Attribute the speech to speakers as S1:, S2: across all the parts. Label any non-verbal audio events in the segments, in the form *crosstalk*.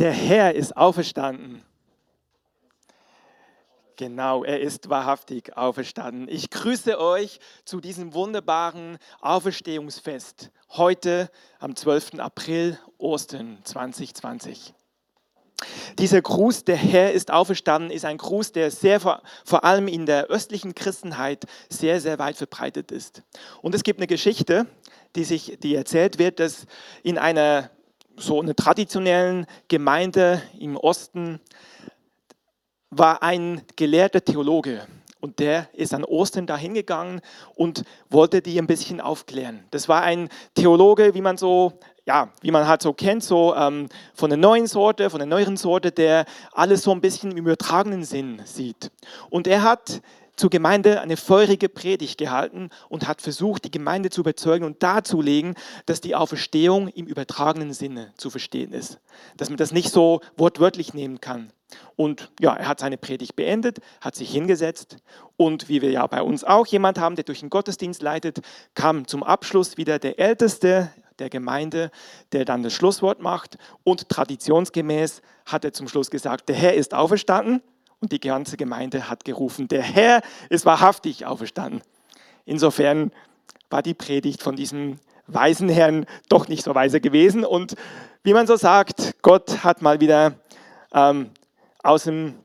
S1: Der Herr ist auferstanden. Genau, er ist wahrhaftig auferstanden. Ich grüße euch zu diesem wunderbaren Auferstehungsfest heute am 12. April, Ostern 2020. Dieser Gruß, der Herr ist auferstanden, ist ein Gruß, der sehr vor, vor allem in der östlichen Christenheit sehr, sehr weit verbreitet ist. Und es gibt eine Geschichte, die, sich, die erzählt wird, dass in einer so einer traditionellen Gemeinde im Osten war ein gelehrter Theologe und der ist an Ostern dahin gegangen und wollte die ein bisschen aufklären. Das war ein Theologe, wie man so, ja, wie man halt so kennt, so ähm, von der neuen Sorte, von der neueren Sorte, der alles so ein bisschen im übertragenen Sinn sieht. Und er hat zur Gemeinde eine feurige Predigt gehalten und hat versucht, die Gemeinde zu überzeugen und darzulegen, dass die Auferstehung im übertragenen Sinne zu verstehen ist. Dass man das nicht so wortwörtlich nehmen kann. Und ja, er hat seine Predigt beendet, hat sich hingesetzt und wie wir ja bei uns auch jemand haben, der durch den Gottesdienst leitet, kam zum Abschluss wieder der Älteste der Gemeinde, der dann das Schlusswort macht und traditionsgemäß hat er zum Schluss gesagt, der Herr ist auferstanden und die ganze Gemeinde hat gerufen, der Herr ist wahrhaftig auferstanden. Insofern war die Predigt von diesem weisen Herrn doch nicht so weise gewesen. Und wie man so sagt, Gott hat mal wieder ähm, aus dem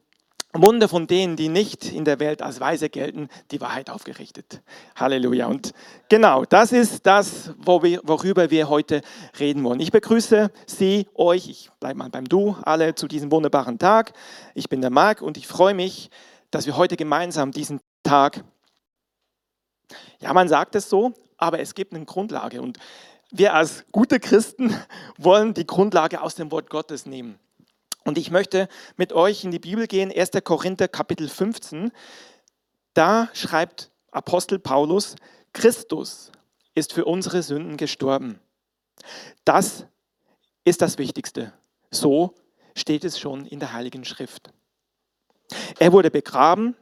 S1: Munde von denen, die nicht in der Welt als Weise gelten, die Wahrheit aufgerichtet. Halleluja. Und genau, das ist das, worüber wir heute reden wollen. Ich begrüße Sie, euch, ich bleibe mal beim Du, alle zu diesem wunderbaren Tag. Ich bin der Marc und ich freue mich, dass wir heute gemeinsam diesen Tag, ja, man sagt es so, aber es gibt eine Grundlage. Und wir als gute Christen wollen die Grundlage aus dem Wort Gottes nehmen. Und ich möchte mit euch in die Bibel gehen, 1. Korinther Kapitel 15. Da schreibt Apostel Paulus, Christus ist für unsere Sünden gestorben. Das ist das Wichtigste. So steht es schon in der Heiligen Schrift. Er wurde begraben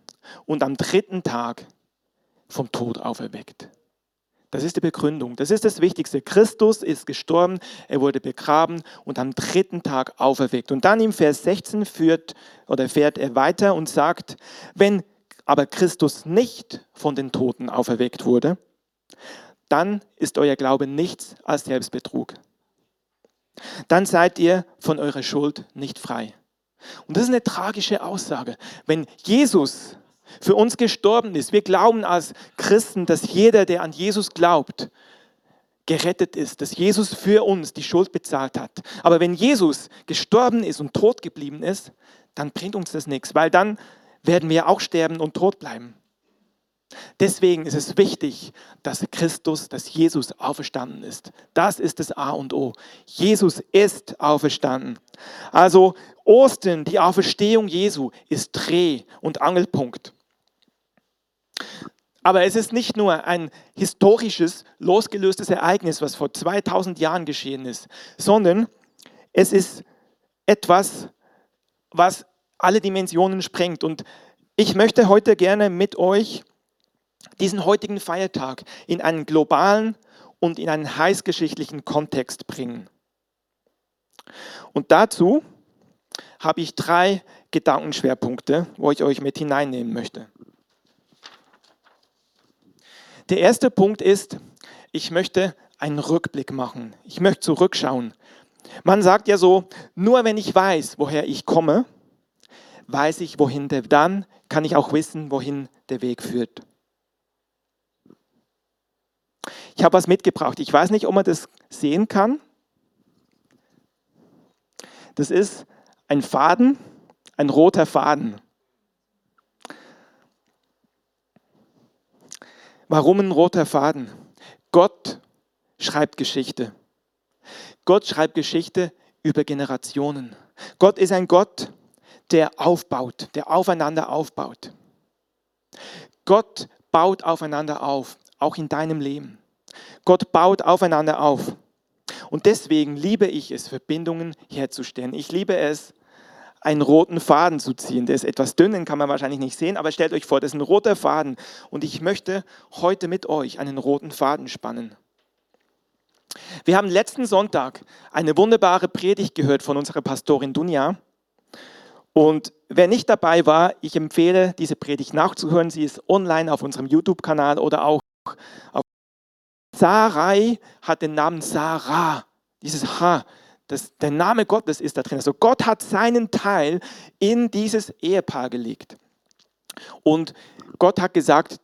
S1: und am dritten Tag vom Tod auferweckt. Das ist die Begründung. Das ist das Wichtigste. Christus ist gestorben, er wurde begraben und am dritten Tag auferweckt. Und dann im Vers 16 führt oder fährt er weiter und sagt, wenn aber Christus nicht von den Toten auferweckt wurde, dann ist euer Glaube nichts als Selbstbetrug. Dann seid ihr von eurer Schuld nicht frei. Und das ist eine tragische Aussage. Wenn Jesus für uns gestorben ist. Wir glauben als Christen, dass jeder, der an Jesus glaubt, gerettet ist, dass Jesus für uns die Schuld bezahlt hat. Aber wenn Jesus gestorben ist und tot geblieben ist, dann bringt uns das nichts, weil dann werden wir auch sterben und tot bleiben. Deswegen ist es wichtig, dass Christus, dass Jesus auferstanden ist. Das ist das A und O. Jesus ist auferstanden. Also Ostern, die Auferstehung Jesu, ist Dreh- und Angelpunkt. Aber es ist nicht nur ein historisches, losgelöstes Ereignis, was vor 2000 Jahren geschehen ist, sondern es ist etwas, was alle Dimensionen sprengt. Und ich möchte heute gerne mit euch diesen heutigen Feiertag in einen globalen und in einen heißgeschichtlichen Kontext bringen. Und dazu habe ich drei Gedankenschwerpunkte, wo ich euch mit hineinnehmen möchte. Der erste Punkt ist, ich möchte einen Rückblick machen. Ich möchte zurückschauen. Man sagt ja so, nur wenn ich weiß, woher ich komme, weiß ich, wohin der, dann kann ich auch wissen, wohin der Weg führt. Ich habe was mitgebracht. Ich weiß nicht, ob man das sehen kann. Das ist ein Faden, ein roter Faden. Warum ein roter Faden? Gott schreibt Geschichte. Gott schreibt Geschichte über Generationen. Gott ist ein Gott, der aufbaut, der aufeinander aufbaut. Gott baut aufeinander auf, auch in deinem Leben. Gott baut aufeinander auf. Und deswegen liebe ich es, Verbindungen herzustellen. Ich liebe es, einen roten Faden zu ziehen. Der ist etwas dünn, den kann man wahrscheinlich nicht sehen, aber stellt euch vor, das ist ein roter Faden. Und ich möchte heute mit euch einen roten Faden spannen. Wir haben letzten Sonntag eine wunderbare Predigt gehört von unserer Pastorin Dunja. Und wer nicht dabei war, ich empfehle, diese Predigt nachzuhören. Sie ist online auf unserem YouTube-Kanal oder auch auf Sarai hat den Namen Sarah. Dieses H, das, der Name Gottes ist da drin. Also Gott hat seinen Teil in dieses Ehepaar gelegt. Und Gott hat gesagt,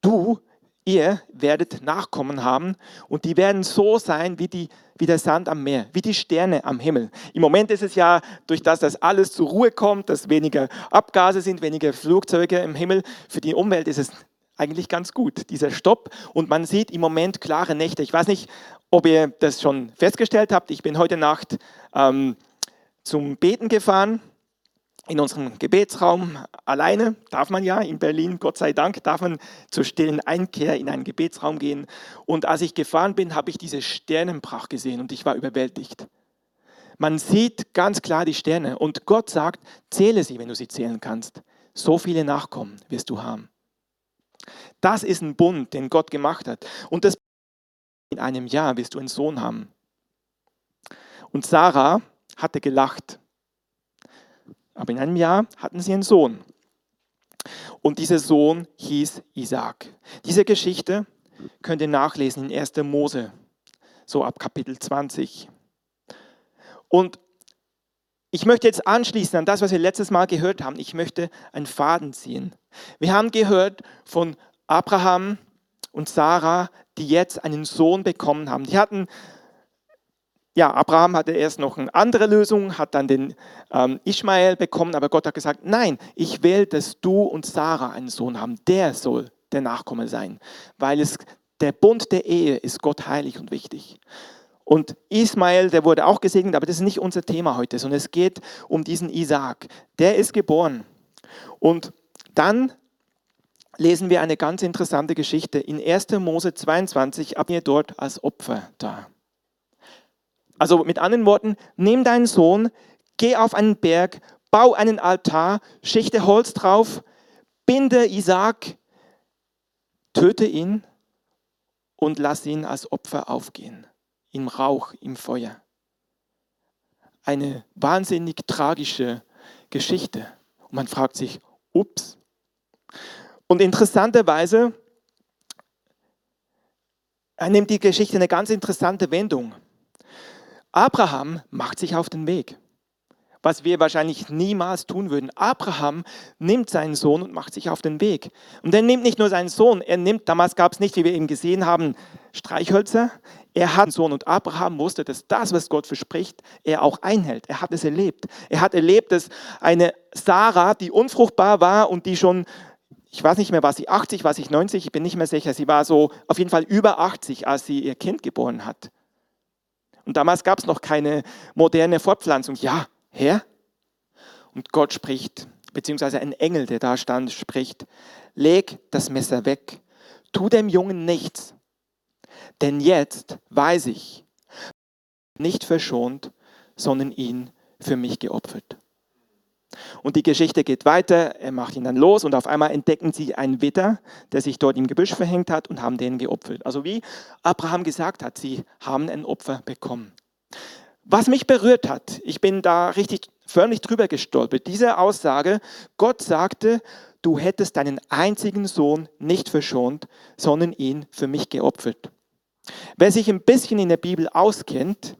S1: du, ihr werdet Nachkommen haben und die werden so sein wie, die, wie der Sand am Meer, wie die Sterne am Himmel. Im Moment ist es ja, durch das, dass alles zur Ruhe kommt, dass weniger Abgase sind, weniger Flugzeuge im Himmel, für die Umwelt ist es eigentlich ganz gut, dieser Stopp. Und man sieht im Moment klare Nächte. Ich weiß nicht, ob ihr das schon festgestellt habt. Ich bin heute Nacht ähm, zum Beten gefahren in unserem Gebetsraum alleine. Darf man ja in Berlin, Gott sei Dank, darf man zur stillen Einkehr in einen Gebetsraum gehen. Und als ich gefahren bin, habe ich diese Sternenpracht gesehen und ich war überwältigt. Man sieht ganz klar die Sterne und Gott sagt, zähle sie, wenn du sie zählen kannst. So viele Nachkommen wirst du haben. Das ist ein Bund, den Gott gemacht hat. Und das in einem Jahr wirst du einen Sohn haben. Und Sarah hatte gelacht. Aber in einem Jahr hatten sie einen Sohn. Und dieser Sohn hieß Isaac. Diese Geschichte könnt ihr nachlesen in 1. Mose, so ab Kapitel 20. Und ich möchte jetzt anschließen an das, was wir letztes Mal gehört haben. Ich möchte einen Faden ziehen. Wir haben gehört von Abraham und Sarah, die jetzt einen Sohn bekommen haben. Die hatten, ja, Abraham hatte erst noch eine andere Lösung, hat dann den ähm, Ishmael bekommen, aber Gott hat gesagt, nein, ich will, dass du und Sarah einen Sohn haben. Der soll der Nachkomme sein, weil es der Bund der Ehe ist Gott heilig und wichtig. Und Ismael, der wurde auch gesegnet, aber das ist nicht unser Thema heute, sondern es geht um diesen Isaac. Der ist geboren. Und dann lesen wir eine ganz interessante Geschichte. In 1. Mose 22 ab ihr dort als Opfer da. Also mit anderen Worten, nimm deinen Sohn, geh auf einen Berg, bau einen Altar, schichte Holz drauf, binde Isaac, töte ihn und lass ihn als Opfer aufgehen, im Rauch, im Feuer. Eine wahnsinnig tragische Geschichte. Und man fragt sich, ups, und interessanterweise nimmt die Geschichte eine ganz interessante Wendung. Abraham macht sich auf den Weg, was wir wahrscheinlich niemals tun würden. Abraham nimmt seinen Sohn und macht sich auf den Weg. Und er nimmt nicht nur seinen Sohn, er nimmt, damals gab es nicht, wie wir eben gesehen haben, Streichhölzer. Er hat einen Sohn und Abraham wusste, dass das, was Gott verspricht, er auch einhält. Er hat es erlebt. Er hat erlebt, dass eine Sarah, die unfruchtbar war und die schon ich weiß nicht mehr, war sie 80, war sie 90, ich bin nicht mehr sicher. Sie war so auf jeden Fall über 80, als sie ihr Kind geboren hat. Und damals gab es noch keine moderne Fortpflanzung. Ja, Herr? Und Gott spricht, beziehungsweise ein Engel, der da stand, spricht, leg das Messer weg, tu dem Jungen nichts, denn jetzt weiß ich, nicht verschont, sondern ihn für mich geopfert. Und die Geschichte geht weiter, er macht ihn dann los und auf einmal entdecken sie einen Witter, der sich dort im Gebüsch verhängt hat und haben den geopfert. Also wie Abraham gesagt hat, sie haben ein Opfer bekommen. Was mich berührt hat, ich bin da richtig förmlich drüber gestolpert, diese Aussage, Gott sagte, du hättest deinen einzigen Sohn nicht verschont, sondern ihn für mich geopfert. Wer sich ein bisschen in der Bibel auskennt,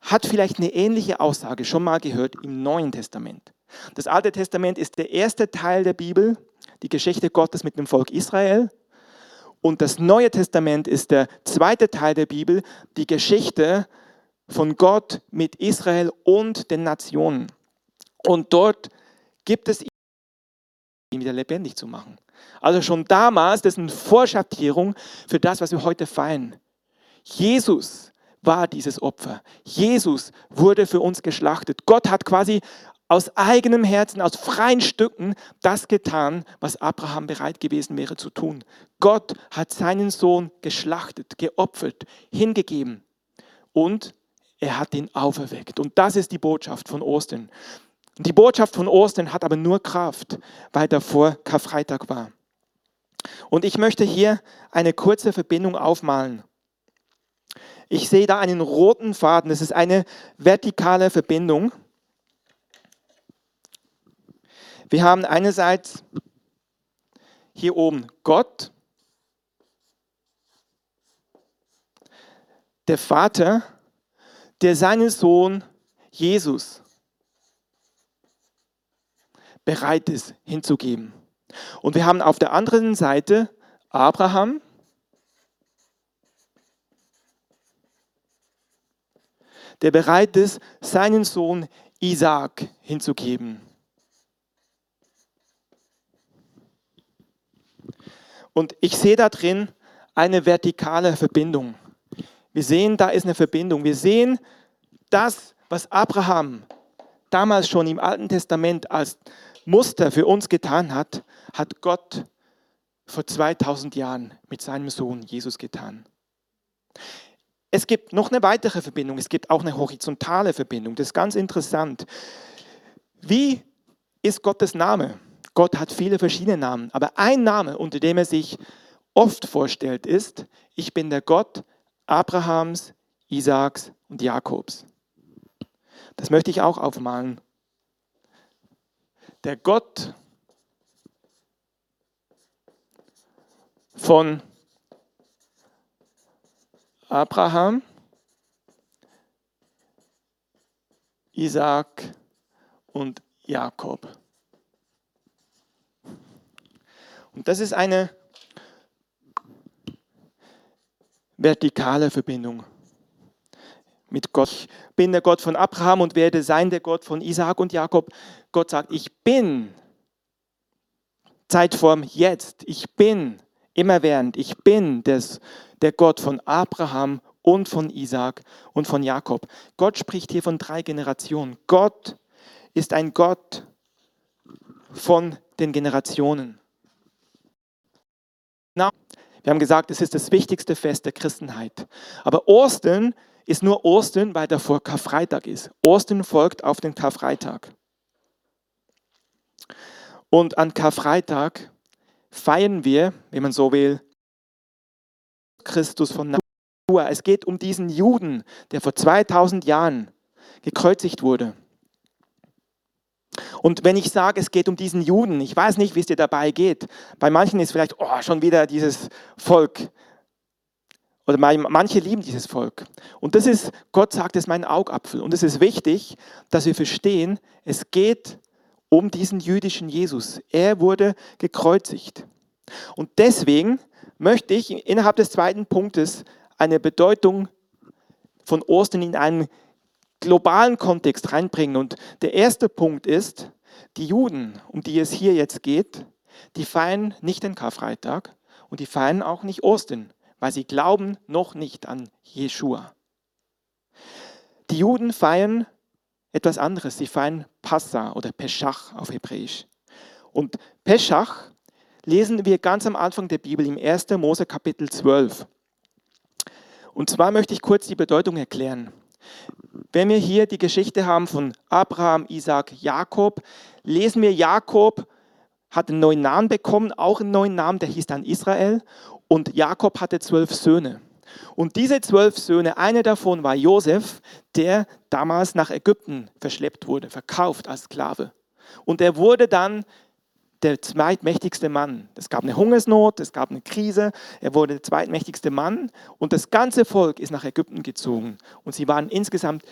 S1: hat vielleicht eine ähnliche Aussage schon mal gehört im Neuen Testament. Das Alte Testament ist der erste Teil der Bibel, die Geschichte Gottes mit dem Volk Israel. Und das Neue Testament ist der zweite Teil der Bibel, die Geschichte von Gott mit Israel und den Nationen. Und dort gibt es ihn wieder lebendig zu machen. Also schon damals, das ist eine Vorschattierung für das, was wir heute feiern. Jesus war dieses Opfer. Jesus wurde für uns geschlachtet. Gott hat quasi aus eigenem Herzen, aus freien Stücken das getan, was Abraham bereit gewesen wäre zu tun. Gott hat seinen Sohn geschlachtet, geopfert, hingegeben und er hat ihn auferweckt. Und das ist die Botschaft von Ostern. Die Botschaft von Ostern hat aber nur Kraft, weil davor Karfreitag war. Und ich möchte hier eine kurze Verbindung aufmalen. Ich sehe da einen roten Faden. Das ist eine vertikale Verbindung. Wir haben einerseits hier oben Gott, der Vater, der seinen Sohn Jesus bereit ist hinzugeben. Und wir haben auf der anderen Seite Abraham, der bereit ist, seinen Sohn Isaac hinzugeben. Und ich sehe da drin eine vertikale Verbindung. Wir sehen, da ist eine Verbindung. Wir sehen das, was Abraham damals schon im Alten Testament als Muster für uns getan hat, hat Gott vor 2000 Jahren mit seinem Sohn Jesus getan. Es gibt noch eine weitere Verbindung, es gibt auch eine horizontale Verbindung, das ist ganz interessant. Wie ist Gottes Name? Gott hat viele verschiedene Namen, aber ein Name, unter dem er sich oft vorstellt, ist, ich bin der Gott Abrahams, Isaaks und Jakobs. Das möchte ich auch aufmalen. Der Gott von Abraham, Isaac und Jakob. Und das ist eine vertikale Verbindung mit Gott. Ich bin der Gott von Abraham und werde sein der Gott von Isaac und Jakob. Gott sagt, ich bin Zeitform jetzt. Ich bin immerwährend. Ich bin des, der Gott von Abraham und von Isaac und von Jakob. Gott spricht hier von drei Generationen. Gott ist ein Gott von den Generationen. Na, wir haben gesagt, es ist das wichtigste Fest der Christenheit. Aber Ostern ist nur Ostern, weil davor Karfreitag ist. Ostern folgt auf den Karfreitag. Und an Karfreitag feiern wir, wenn man so will, Christus von Natur. Es geht um diesen Juden, der vor 2000 Jahren gekreuzigt wurde. Und wenn ich sage, es geht um diesen Juden, ich weiß nicht, wie es dir dabei geht. Bei manchen ist vielleicht, oh, schon wieder dieses Volk. Oder manche lieben dieses Volk. Und das ist, Gott sagt, es ist mein Augapfel. Und es ist wichtig, dass wir verstehen, es geht um diesen jüdischen Jesus. Er wurde gekreuzigt. Und deswegen möchte ich innerhalb des zweiten Punktes eine Bedeutung von Ostern in einen globalen Kontext reinbringen. Und der erste Punkt ist, die Juden, um die es hier jetzt geht, die feiern nicht den Karfreitag und die feiern auch nicht Ostern, weil sie glauben noch nicht an Jeshua. Die Juden feiern etwas anderes. Sie feiern Passa oder Peschach auf Hebräisch. Und Peschach lesen wir ganz am Anfang der Bibel im 1. Mose Kapitel 12. Und zwar möchte ich kurz die Bedeutung erklären. Wenn wir hier die Geschichte haben von Abraham, Isaac, Jakob, lesen wir Jakob hat einen neuen Namen bekommen, auch einen neuen Namen, der hieß dann Israel. Und Jakob hatte zwölf Söhne. Und diese zwölf Söhne, einer davon war Josef, der damals nach Ägypten verschleppt wurde, verkauft als Sklave. Und er wurde dann der zweitmächtigste Mann. Es gab eine Hungersnot, es gab eine Krise, er wurde der zweitmächtigste Mann und das ganze Volk ist nach Ägypten gezogen. Und sie waren insgesamt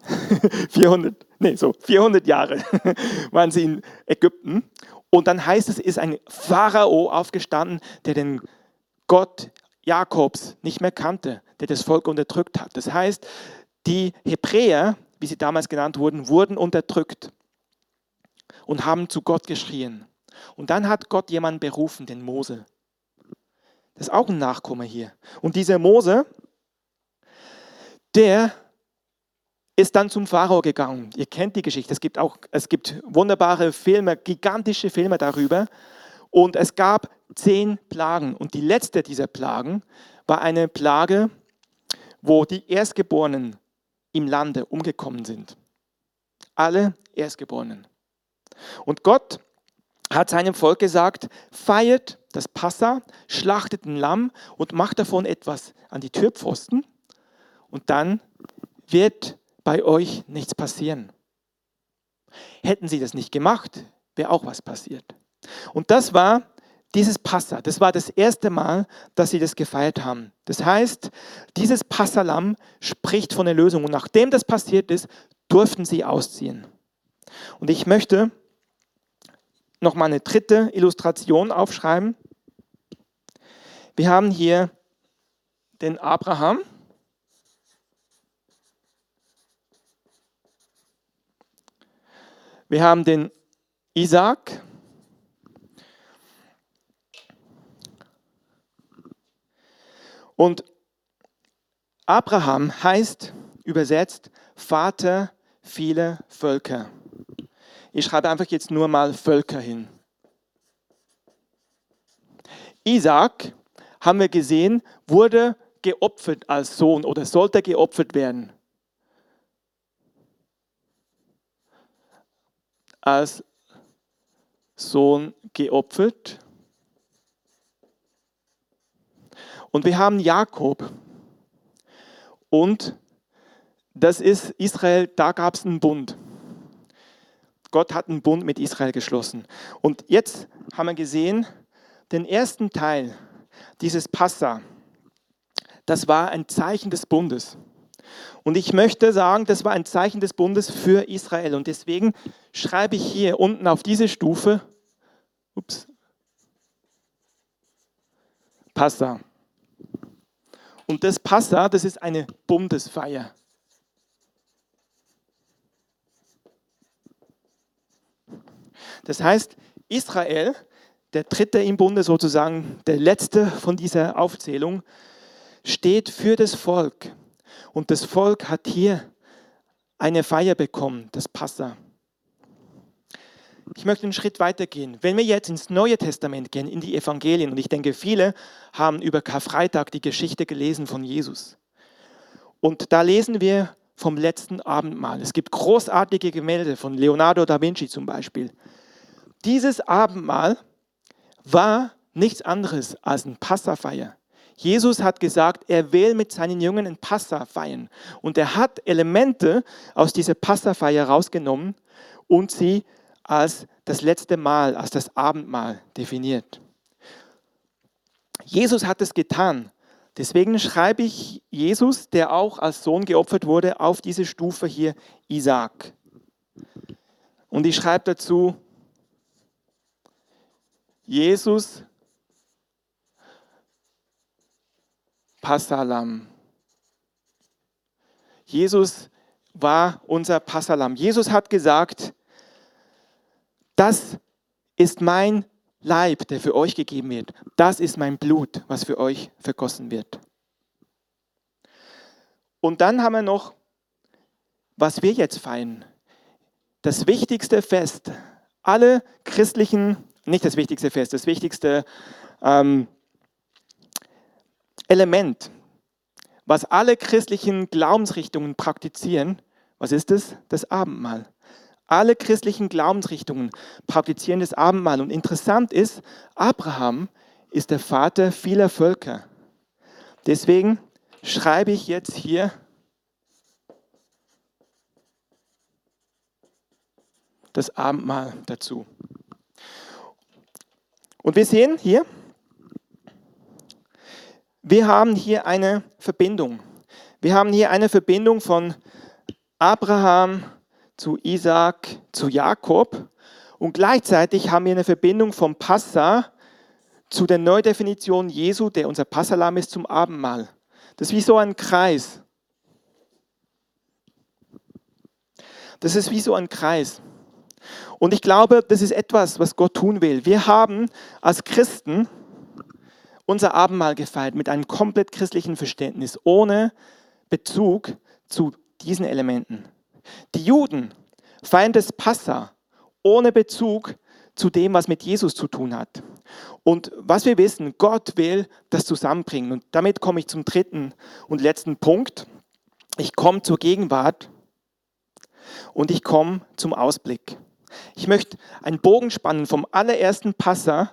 S1: *laughs* 400, nee, so 400 Jahre *laughs* waren sie in Ägypten. Und dann heißt es, ist ein Pharao aufgestanden, der den Gott Jakobs nicht mehr kannte, der das Volk unterdrückt hat. Das heißt, die Hebräer, wie sie damals genannt wurden, wurden unterdrückt und haben zu Gott geschrien. Und dann hat Gott jemanden berufen, den Mose. Das ist auch ein Nachkomme hier. Und dieser Mose, der ist dann zum Pharao gegangen. Ihr kennt die Geschichte. Es gibt auch es gibt wunderbare Filme, gigantische Filme darüber. Und es gab zehn Plagen. Und die letzte dieser Plagen war eine Plage, wo die Erstgeborenen im Lande umgekommen sind. Alle Erstgeborenen. Und Gott hat seinem Volk gesagt, feiert das Passa, schlachtet ein Lamm und macht davon etwas an die Türpfosten und dann wird bei euch nichts passieren. Hätten sie das nicht gemacht, wäre auch was passiert. Und das war dieses Passa, das war das erste Mal, dass sie das gefeiert haben. Das heißt, dieses Passalam spricht von der Lösung. Und nachdem das passiert ist, durften sie ausziehen. Und ich möchte noch mal eine dritte Illustration aufschreiben. Wir haben hier den Abraham. Wir haben den Isaac. Und Abraham heißt übersetzt Vater vieler Völker. Ich schreibe einfach jetzt nur mal Völker hin. Isaac, haben wir gesehen, wurde geopfert als Sohn oder sollte geopfert werden. Als Sohn geopfert. Und wir haben Jakob. Und das ist Israel, da gab es einen Bund. Gott hat einen Bund mit Israel geschlossen. Und jetzt haben wir gesehen, den ersten Teil dieses Passa, das war ein Zeichen des Bundes. Und ich möchte sagen, das war ein Zeichen des Bundes für Israel. Und deswegen schreibe ich hier unten auf diese Stufe, ups, Passa. Und das Passa, das ist eine Bundesfeier. Das heißt, Israel, der dritte im Bunde sozusagen, der letzte von dieser Aufzählung, steht für das Volk. Und das Volk hat hier eine Feier bekommen, das Passa. Ich möchte einen Schritt weiter gehen. Wenn wir jetzt ins Neue Testament gehen, in die Evangelien, und ich denke, viele haben über Karfreitag die Geschichte gelesen von Jesus. Und da lesen wir vom letzten Abendmahl. Es gibt großartige Gemälde von Leonardo da Vinci zum Beispiel. Dieses Abendmahl war nichts anderes als ein Passafeier. Jesus hat gesagt, er will mit seinen Jungen ein Passa feiern. Und er hat Elemente aus dieser Passafeier rausgenommen und sie als das letzte Mal, als das Abendmahl definiert. Jesus hat es getan. Deswegen schreibe ich Jesus, der auch als Sohn geopfert wurde, auf diese Stufe hier Isaac. Und ich schreibe dazu Jesus Passalam. Jesus war unser Passalam. Jesus hat gesagt, das ist mein Leib, der für euch gegeben wird. Das ist mein Blut, was für euch vergossen wird. Und dann haben wir noch, was wir jetzt feiern. Das wichtigste Fest. Alle christlichen, nicht das wichtigste Fest, das wichtigste ähm, Element, was alle christlichen Glaubensrichtungen praktizieren, was ist es? Das Abendmahl. Alle christlichen Glaubensrichtungen praktizieren das Abendmahl. Und interessant ist, Abraham ist der Vater vieler Völker. Deswegen schreibe ich jetzt hier das Abendmahl dazu. Und wir sehen hier, wir haben hier eine Verbindung. Wir haben hier eine Verbindung von Abraham zu Isaac, zu Jakob. Und gleichzeitig haben wir eine Verbindung vom Passa zu der Neudefinition Jesu, der unser Passalam ist, zum Abendmahl. Das ist wie so ein Kreis. Das ist wie so ein Kreis. Und ich glaube, das ist etwas, was Gott tun will. Wir haben als Christen unser Abendmahl gefeiert mit einem komplett christlichen Verständnis, ohne Bezug zu diesen Elementen. Die Juden feiern das Passa ohne Bezug zu dem, was mit Jesus zu tun hat. Und was wir wissen, Gott will das zusammenbringen. Und damit komme ich zum dritten und letzten Punkt. Ich komme zur Gegenwart und ich komme zum Ausblick. Ich möchte einen Bogen spannen vom allerersten Passa,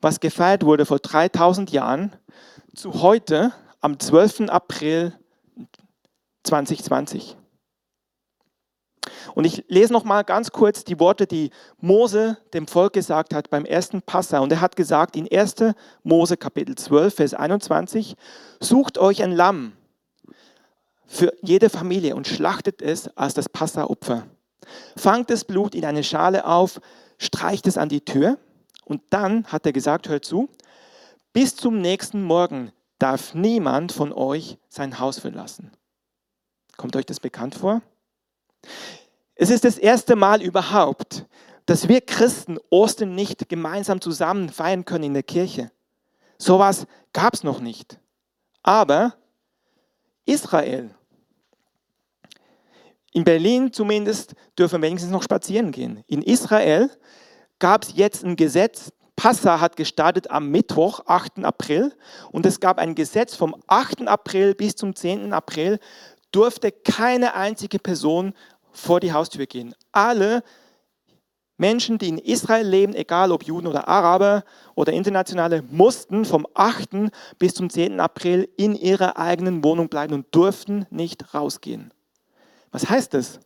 S1: was gefeiert wurde vor 3000 Jahren, zu heute am 12. April 2020. Und ich lese noch mal ganz kurz die Worte, die Mose dem Volk gesagt hat beim ersten Passa. Und er hat gesagt in 1. Mose Kapitel 12, Vers 21, sucht euch ein Lamm für jede Familie und schlachtet es als das Passa-Opfer. Fangt das Blut in eine Schale auf, streicht es an die Tür und dann hat er gesagt, hört zu, bis zum nächsten Morgen darf niemand von euch sein Haus verlassen. Kommt euch das bekannt vor? Es ist das erste Mal überhaupt, dass wir Christen Ostern nicht gemeinsam zusammen feiern können in der Kirche. Sowas gab es noch nicht. Aber Israel, in Berlin zumindest, dürfen wir wenigstens noch spazieren gehen. In Israel gab es jetzt ein Gesetz, Passa hat gestartet am Mittwoch, 8. April, und es gab ein Gesetz vom 8. April bis zum 10. April, durfte keine einzige Person vor die Haustür gehen. Alle Menschen, die in Israel leben, egal ob Juden oder Araber oder Internationale, mussten vom 8. bis zum 10. April in ihrer eigenen Wohnung bleiben und durften nicht rausgehen. Was heißt das?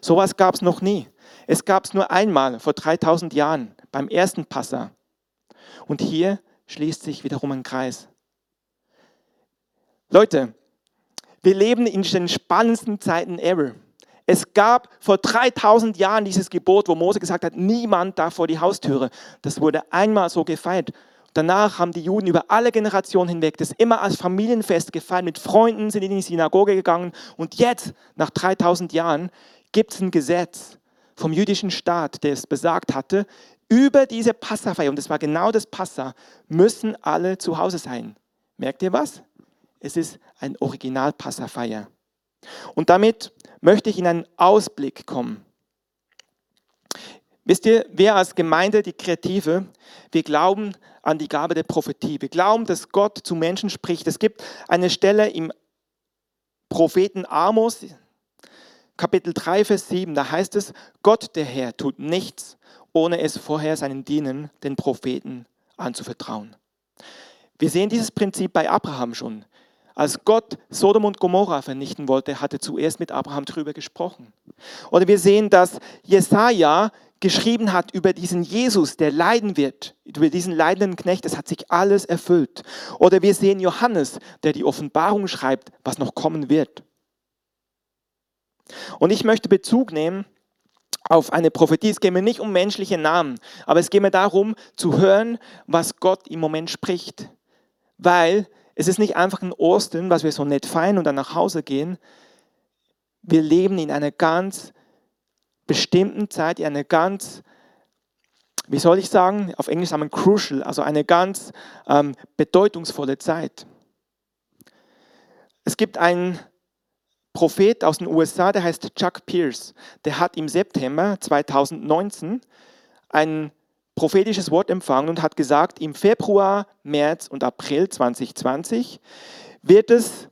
S1: Sowas gab es noch nie. Es gab es nur einmal vor 3000 Jahren beim ersten Passa. Und hier schließt sich wiederum ein Kreis. Leute, wir leben in den spannendsten Zeiten ever. Es gab vor 3000 Jahren dieses Gebot, wo Mose gesagt hat, niemand darf vor die Haustüre. Das wurde einmal so gefeiert. Danach haben die Juden über alle Generationen hinweg das immer als Familienfest gefeiert. Mit Freunden sind in die Synagoge gegangen. Und jetzt, nach 3000 Jahren, gibt es ein Gesetz vom jüdischen Staat, der es besagt hatte, über diese Passafeier, und das war genau das Passa, müssen alle zu Hause sein. Merkt ihr was? Es ist ein Original-Passafeier. Und damit möchte ich in einen Ausblick kommen. Wisst ihr, wir als Gemeinde, die Kreative, wir glauben an die Gabe der Prophetie. Wir glauben, dass Gott zu Menschen spricht. Es gibt eine Stelle im Propheten Amos, Kapitel 3, Vers 7, da heißt es, Gott der Herr tut nichts, ohne es vorher seinen Dienern, den Propheten, anzuvertrauen. Wir sehen dieses Prinzip bei Abraham schon. Als Gott Sodom und Gomorra vernichten wollte, hatte zuerst mit Abraham darüber gesprochen. Oder wir sehen, dass Jesaja geschrieben hat über diesen Jesus, der leiden wird, über diesen leidenden Knecht, es hat sich alles erfüllt. Oder wir sehen Johannes, der die Offenbarung schreibt, was noch kommen wird. Und ich möchte Bezug nehmen auf eine Prophetie. Es geht mir nicht um menschliche Namen, aber es geht mir darum zu hören, was Gott im Moment spricht. Weil es ist nicht einfach ein Ostern, was wir so nett feiern und dann nach Hause gehen. Wir leben in einer ganz bestimmten Zeit, in einer ganz, wie soll ich sagen, auf Englisch sagen wir crucial, also eine ganz ähm, bedeutungsvolle Zeit. Es gibt einen Prophet aus den USA, der heißt Chuck Pierce. Der hat im September 2019 ein prophetisches Wort empfangen und hat gesagt, im Februar, März und April 2020 wird es,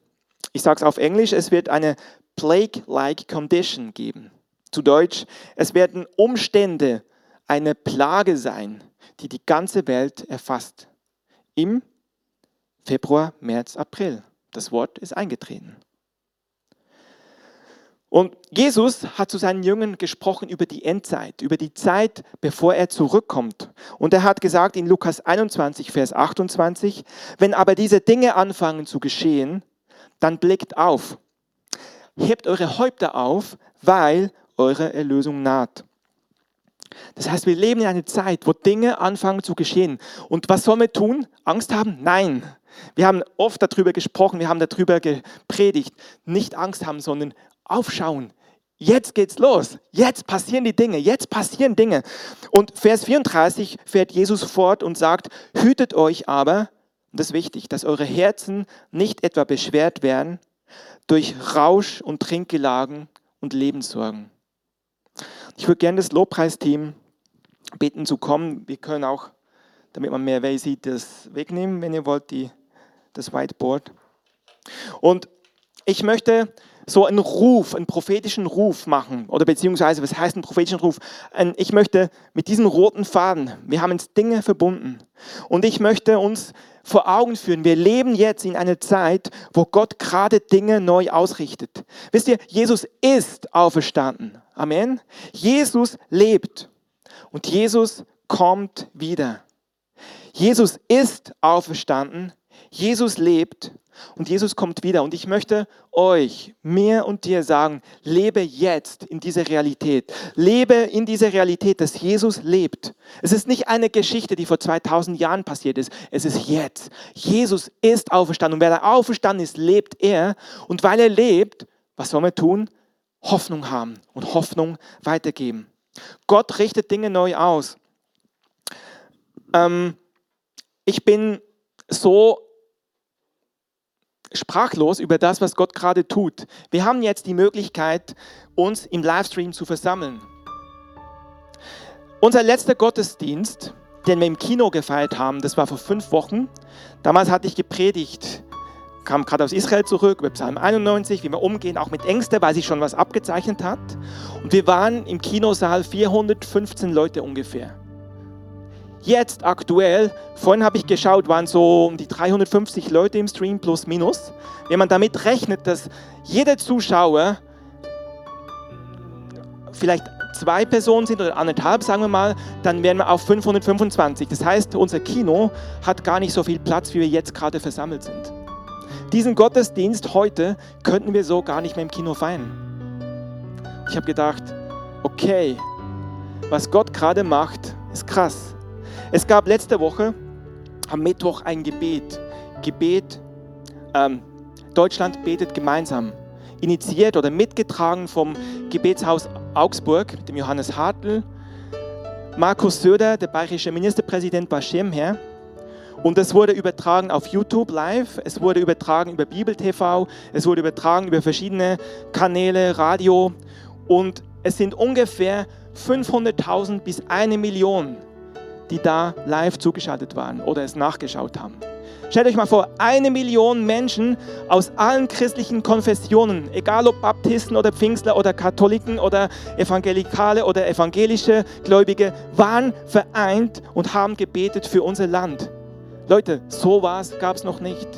S1: ich sage es auf Englisch, es wird eine Plague-like Condition geben. Zu Deutsch, es werden Umstände, eine Plage sein, die die ganze Welt erfasst. Im Februar, März, April. Das Wort ist eingetreten. Und Jesus hat zu seinen Jüngern gesprochen über die Endzeit, über die Zeit, bevor er zurückkommt. Und er hat gesagt in Lukas 21, Vers 28, wenn aber diese Dinge anfangen zu geschehen, dann blickt auf. Hebt eure Häupter auf, weil eure Erlösung naht. Das heißt, wir leben in einer Zeit, wo Dinge anfangen zu geschehen. Und was sollen wir tun? Angst haben? Nein. Wir haben oft darüber gesprochen, wir haben darüber gepredigt. Nicht Angst haben, sondern aufschauen. Jetzt geht's los. Jetzt passieren die Dinge. Jetzt passieren Dinge. Und Vers 34 fährt Jesus fort und sagt, hütet euch aber, und das ist wichtig, dass eure Herzen nicht etwa beschwert werden durch Rausch und Trinkgelagen und Lebenssorgen. Ich würde gerne das Lobpreisteam bitten zu kommen. Wir können auch, damit man mehr sieht, das wegnehmen, wenn ihr wollt, die, das Whiteboard. Und ich möchte so einen Ruf, einen prophetischen Ruf machen. Oder beziehungsweise, was heißt ein prophetischen Ruf? Ich möchte mit diesem roten Faden, wir haben jetzt Dinge verbunden. Und ich möchte uns vor Augen führen, wir leben jetzt in einer Zeit, wo Gott gerade Dinge neu ausrichtet. Wisst ihr, Jesus ist auferstanden. Amen. Jesus lebt. Und Jesus kommt wieder. Jesus ist auferstanden. Jesus lebt und Jesus kommt wieder. Und ich möchte euch, mir und dir sagen, lebe jetzt in dieser Realität. Lebe in dieser Realität, dass Jesus lebt. Es ist nicht eine Geschichte, die vor 2000 Jahren passiert ist. Es ist jetzt. Jesus ist auferstanden. Und weil er auferstanden ist, lebt er. Und weil er lebt, was sollen wir tun? Hoffnung haben und Hoffnung weitergeben. Gott richtet Dinge neu aus. Ähm, ich bin so sprachlos über das, was Gott gerade tut. Wir haben jetzt die Möglichkeit, uns im Livestream zu versammeln. Unser letzter Gottesdienst, den wir im Kino gefeiert haben, das war vor fünf Wochen. Damals hatte ich gepredigt, kam gerade aus Israel zurück, über Psalm 91, wie wir umgehen, auch mit Ängsten, weil sich schon was abgezeichnet hat. Und wir waren im Kinosaal 415 Leute ungefähr. Jetzt aktuell, vorhin habe ich geschaut, waren so um die 350 Leute im Stream plus minus. Wenn man damit rechnet, dass jeder Zuschauer vielleicht zwei Personen sind oder anderthalb, sagen wir mal, dann wären wir auf 525. Das heißt, unser Kino hat gar nicht so viel Platz, wie wir jetzt gerade versammelt sind. Diesen Gottesdienst heute könnten wir so gar nicht mehr im Kino feiern. Ich habe gedacht, okay, was Gott gerade macht, ist krass. Es gab letzte Woche am Mittwoch ein Gebet. Gebet, ähm, Deutschland betet gemeinsam. Initiiert oder mitgetragen vom Gebetshaus Augsburg, dem Johannes Hartl, Markus Söder, der bayerische Ministerpräsident, war Schirmherr. Und es wurde übertragen auf YouTube live, es wurde übertragen über Bibel TV, es wurde übertragen über verschiedene Kanäle, Radio. Und es sind ungefähr 500.000 bis eine Million die da live zugeschaltet waren oder es nachgeschaut haben. Stellt euch mal vor, eine Million Menschen aus allen christlichen Konfessionen, egal ob Baptisten oder Pfingstler oder Katholiken oder Evangelikale oder evangelische Gläubige, waren vereint und haben gebetet für unser Land. Leute, sowas gab es noch nicht.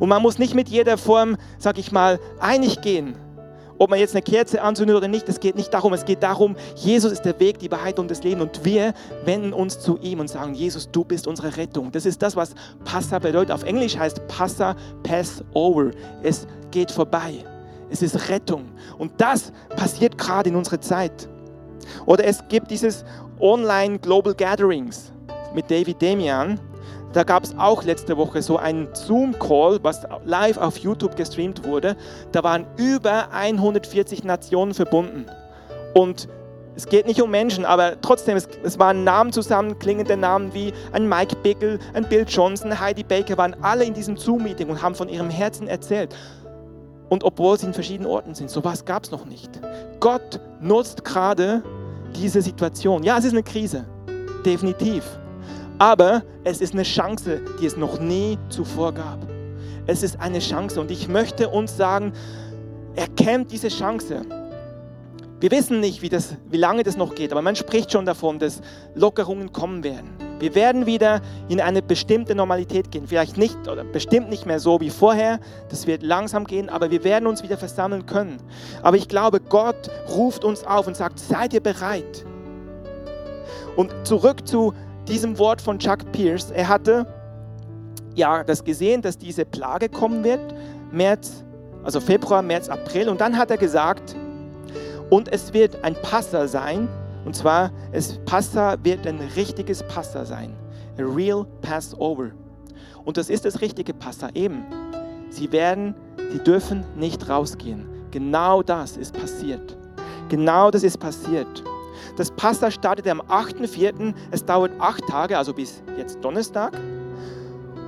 S1: Und man muss nicht mit jeder Form, sag ich mal, einig gehen ob man jetzt eine Kerze anzündet oder nicht, es geht nicht darum. Es geht darum, Jesus ist der Weg, die Wahrheit und das Leben. Und wir wenden uns zu ihm und sagen, Jesus, du bist unsere Rettung. Das ist das, was Passa bedeutet. Auf Englisch heißt Passa, Pass Over. Es geht vorbei. Es ist Rettung. Und das passiert gerade in unserer Zeit. Oder es gibt dieses Online Global Gatherings mit David Damian. Da gab es auch letzte Woche so einen Zoom-Call, was live auf YouTube gestreamt wurde. Da waren über 140 Nationen verbunden. Und es geht nicht um Menschen, aber trotzdem, es, es waren Namen zusammen, klingende Namen wie ein Mike Bickle, ein Bill Johnson, Heidi Baker, waren alle in diesem Zoom-Meeting und haben von ihrem Herzen erzählt. Und obwohl sie in verschiedenen Orten sind, sowas gab es noch nicht. Gott nutzt gerade diese Situation. Ja, es ist eine Krise, definitiv. Aber es ist eine Chance, die es noch nie zuvor gab. Es ist eine Chance und ich möchte uns sagen, erkennt diese Chance. Wir wissen nicht, wie, das, wie lange das noch geht, aber man spricht schon davon, dass Lockerungen kommen werden. Wir werden wieder in eine bestimmte Normalität gehen. Vielleicht nicht oder bestimmt nicht mehr so wie vorher. Das wird langsam gehen, aber wir werden uns wieder versammeln können. Aber ich glaube, Gott ruft uns auf und sagt, seid ihr bereit? Und zurück zu diesem Wort von Chuck Pierce. Er hatte ja das gesehen, dass diese Plage kommen wird, März, also Februar, März, April. Und dann hat er gesagt, und es wird ein Passa sein. Und zwar, es Passa wird ein richtiges Passa sein. A real Passover. Und das ist das richtige Passa eben. Sie werden, sie dürfen nicht rausgehen. Genau das ist passiert. Genau das ist passiert. Das Passa startet am 8.4. Es dauert acht Tage, also bis jetzt Donnerstag.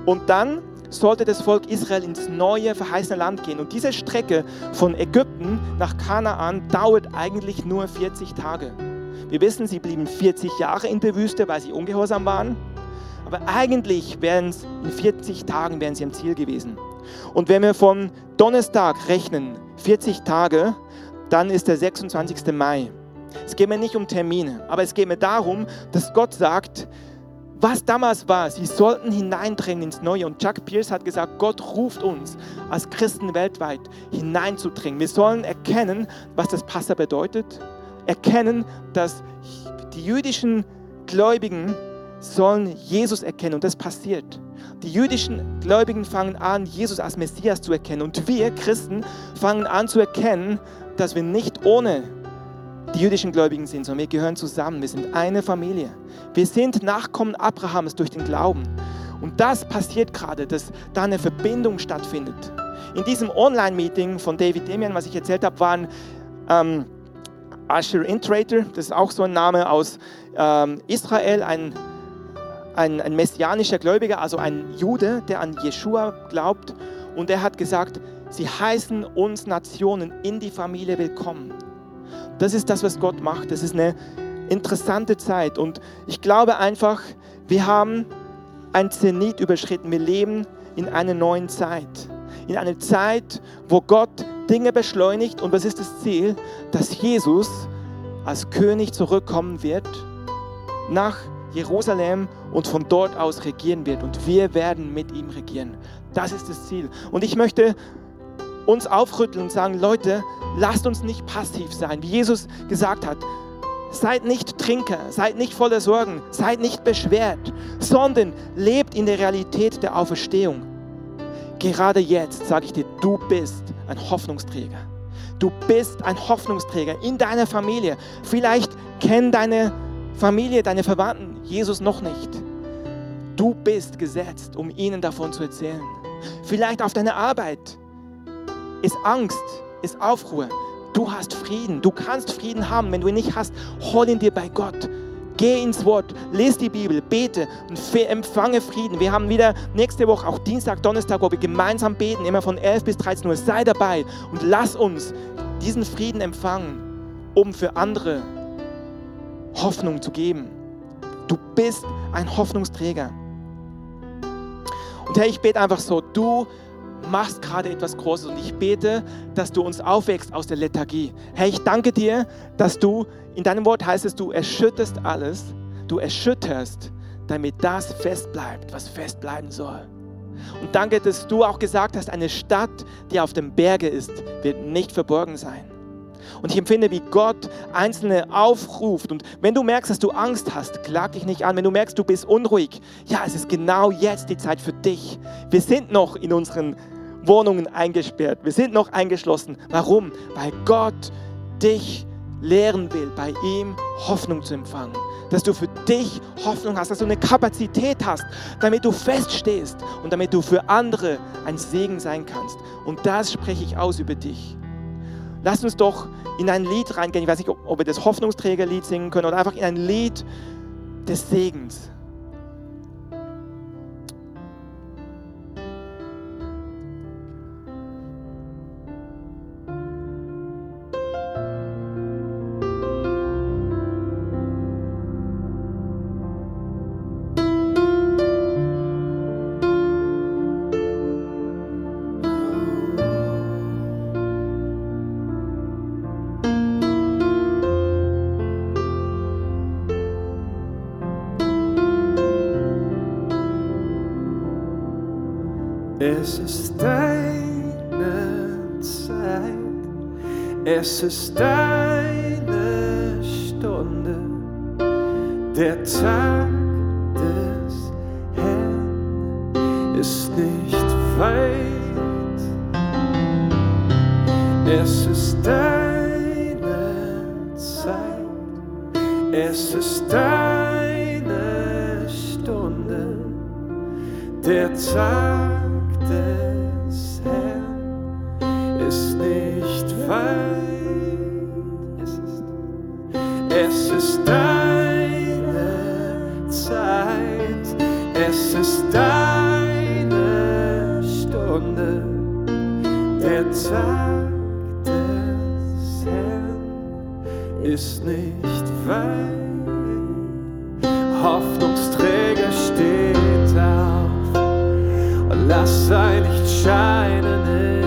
S1: Und dann sollte das Volk Israel ins neue verheißene Land gehen. Und diese Strecke von Ägypten nach Kanaan dauert eigentlich nur 40 Tage. Wir wissen, sie blieben 40 Jahre in der Wüste, weil sie ungehorsam waren. Aber eigentlich wären es in 40 Tagen wären sie am Ziel gewesen. Und wenn wir von Donnerstag rechnen 40 Tage, dann ist der 26. Mai. Es geht mir nicht um Termine, aber es geht mir darum, dass Gott sagt, was damals war, sie sollten hineindringen ins Neue. Und Chuck Pierce hat gesagt, Gott ruft uns als Christen weltweit hineinzudringen. Wir sollen erkennen, was das Passa bedeutet. Erkennen, dass die jüdischen Gläubigen sollen Jesus erkennen und das passiert. Die jüdischen Gläubigen fangen an, Jesus als Messias zu erkennen und wir Christen fangen an zu erkennen, dass wir nicht ohne die jüdischen Gläubigen sind, sondern wir gehören zusammen. Wir sind eine Familie. Wir sind Nachkommen Abrahams durch den Glauben. Und das passiert gerade, dass da eine Verbindung stattfindet. In diesem Online-Meeting von David Demian, was ich erzählt habe, waren ähm, Asher Intrater, das ist auch so ein Name aus ähm, Israel, ein, ein, ein messianischer Gläubiger, also ein Jude, der an Jeshua glaubt. Und er hat gesagt, sie heißen uns Nationen in die Familie willkommen. Das ist das, was Gott macht. Das ist eine interessante Zeit. Und ich glaube einfach, wir haben ein Zenit überschritten. Wir leben in einer neuen Zeit. In einer Zeit, wo Gott Dinge beschleunigt. Und was ist das Ziel? Dass Jesus als König zurückkommen wird nach Jerusalem und von dort aus regieren wird. Und wir werden mit ihm regieren. Das ist das Ziel. Und ich möchte uns aufrütteln und sagen, Leute, lasst uns nicht passiv sein, wie Jesus gesagt hat. Seid nicht Trinker, seid nicht voller Sorgen, seid nicht beschwert, sondern lebt in der Realität der Auferstehung. Gerade jetzt sage ich dir, du bist ein Hoffnungsträger. Du bist ein Hoffnungsträger in deiner Familie. Vielleicht kennen deine Familie, deine Verwandten Jesus noch nicht. Du bist gesetzt, um ihnen davon zu erzählen. Vielleicht auf deiner Arbeit ist Angst, ist Aufruhr. Du hast Frieden. Du kannst Frieden haben. Wenn du ihn nicht hast, hol ihn dir bei Gott. Geh ins Wort, lese die Bibel, bete und empfange Frieden. Wir haben wieder nächste Woche, auch Dienstag, Donnerstag, wo wir gemeinsam beten, immer von 11 bis 13 Uhr. Sei dabei und lass uns diesen Frieden empfangen, um für andere Hoffnung zu geben. Du bist ein Hoffnungsträger. Und Herr, ich bete einfach so, du machst gerade etwas Großes und ich bete, dass du uns aufwächst aus der Lethargie. Herr, ich danke dir, dass du, in deinem Wort heißt es, du erschütterst alles, du erschütterst, damit das fest bleibt, was fest bleiben soll. Und danke, dass du auch gesagt hast, eine Stadt, die auf dem Berge ist, wird nicht verborgen sein. Und ich empfinde, wie Gott Einzelne aufruft. Und wenn du merkst, dass du Angst hast, klag dich nicht an. Wenn du merkst, du bist unruhig, ja, es ist genau jetzt die Zeit für dich. Wir sind noch in unseren Wohnungen eingesperrt. Wir sind noch eingeschlossen. Warum? Weil Gott dich lehren will, bei ihm Hoffnung zu empfangen. Dass du für dich Hoffnung hast, dass du eine Kapazität hast, damit du feststehst und damit du für andere ein Segen sein kannst. Und das spreche ich aus über dich. Lass uns doch in ein Lied reingehen. Ich weiß nicht, ob wir das Hoffnungsträgerlied singen können oder einfach in ein Lied des Segens.
S2: Es ist deine Zeit, es ist deine Stunde, der Tag des Herrn ist nicht weit. Es ist deine Zeit, es ist deine Stunde, der Tag lass sein Licht scheinen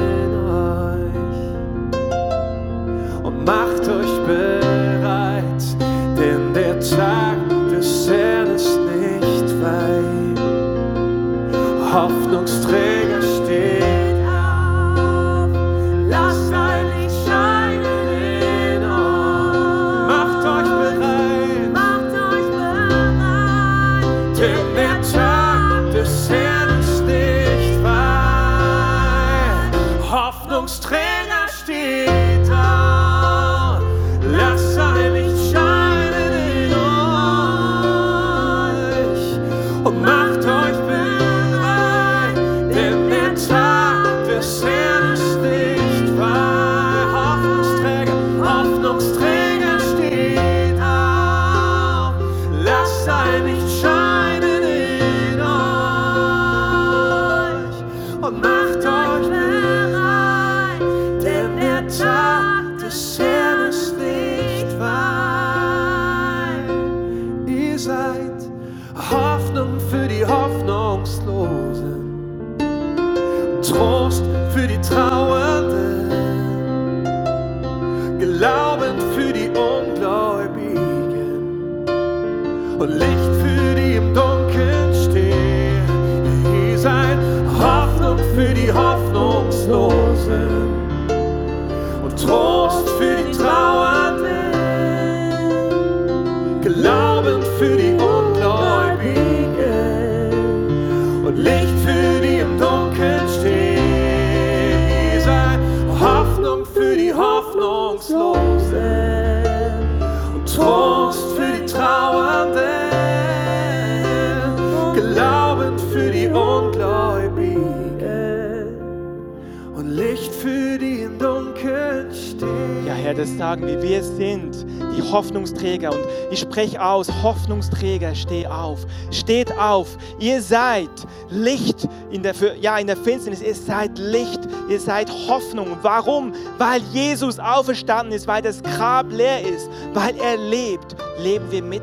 S2: Hoffnungsträger und
S1: ich spreche aus, Hoffnungsträger, steh auf, steht auf, ihr seid Licht in der, ja, in der Finsternis, ihr seid Licht, ihr seid Hoffnung. Warum? Weil Jesus auferstanden ist, weil das Grab leer ist, weil er lebt, leben wir mit.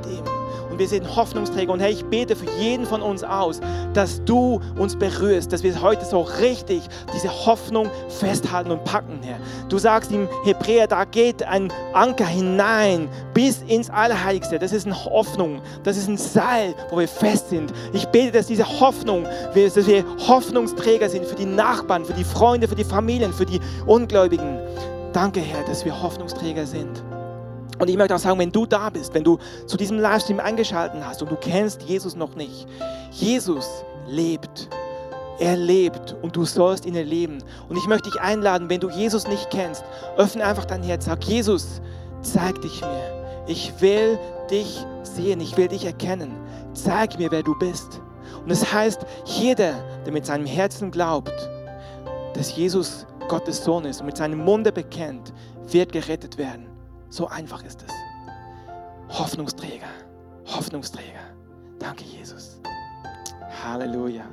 S1: Und wir sind Hoffnungsträger. Und Herr, ich bete für jeden von uns aus, dass du uns berührst, dass wir heute so richtig diese Hoffnung festhalten und packen, Herr. Du sagst im Hebräer, da geht ein Anker hinein bis ins Allerheiligste. Das ist eine Hoffnung. Das ist ein Seil, wo wir fest sind. Ich bete, dass diese Hoffnung, dass wir Hoffnungsträger sind für die Nachbarn, für die Freunde, für die Familien, für die Ungläubigen. Danke, Herr, dass wir Hoffnungsträger sind. Und ich möchte auch sagen, wenn du da bist, wenn du zu diesem Livestream eingeschaltet hast und du kennst Jesus noch nicht, Jesus lebt. Er lebt und du sollst ihn erleben. Und ich möchte dich einladen, wenn du Jesus nicht kennst, öffne einfach dein Herz, sag Jesus, zeig dich mir. Ich will dich sehen, ich will dich erkennen. Zeig mir, wer du bist. Und es das heißt, jeder, der mit seinem Herzen glaubt, dass Jesus Gottes Sohn ist und mit seinem Munde bekennt, wird gerettet werden. So einfach ist es. Hoffnungsträger, Hoffnungsträger. Danke, Jesus. Halleluja.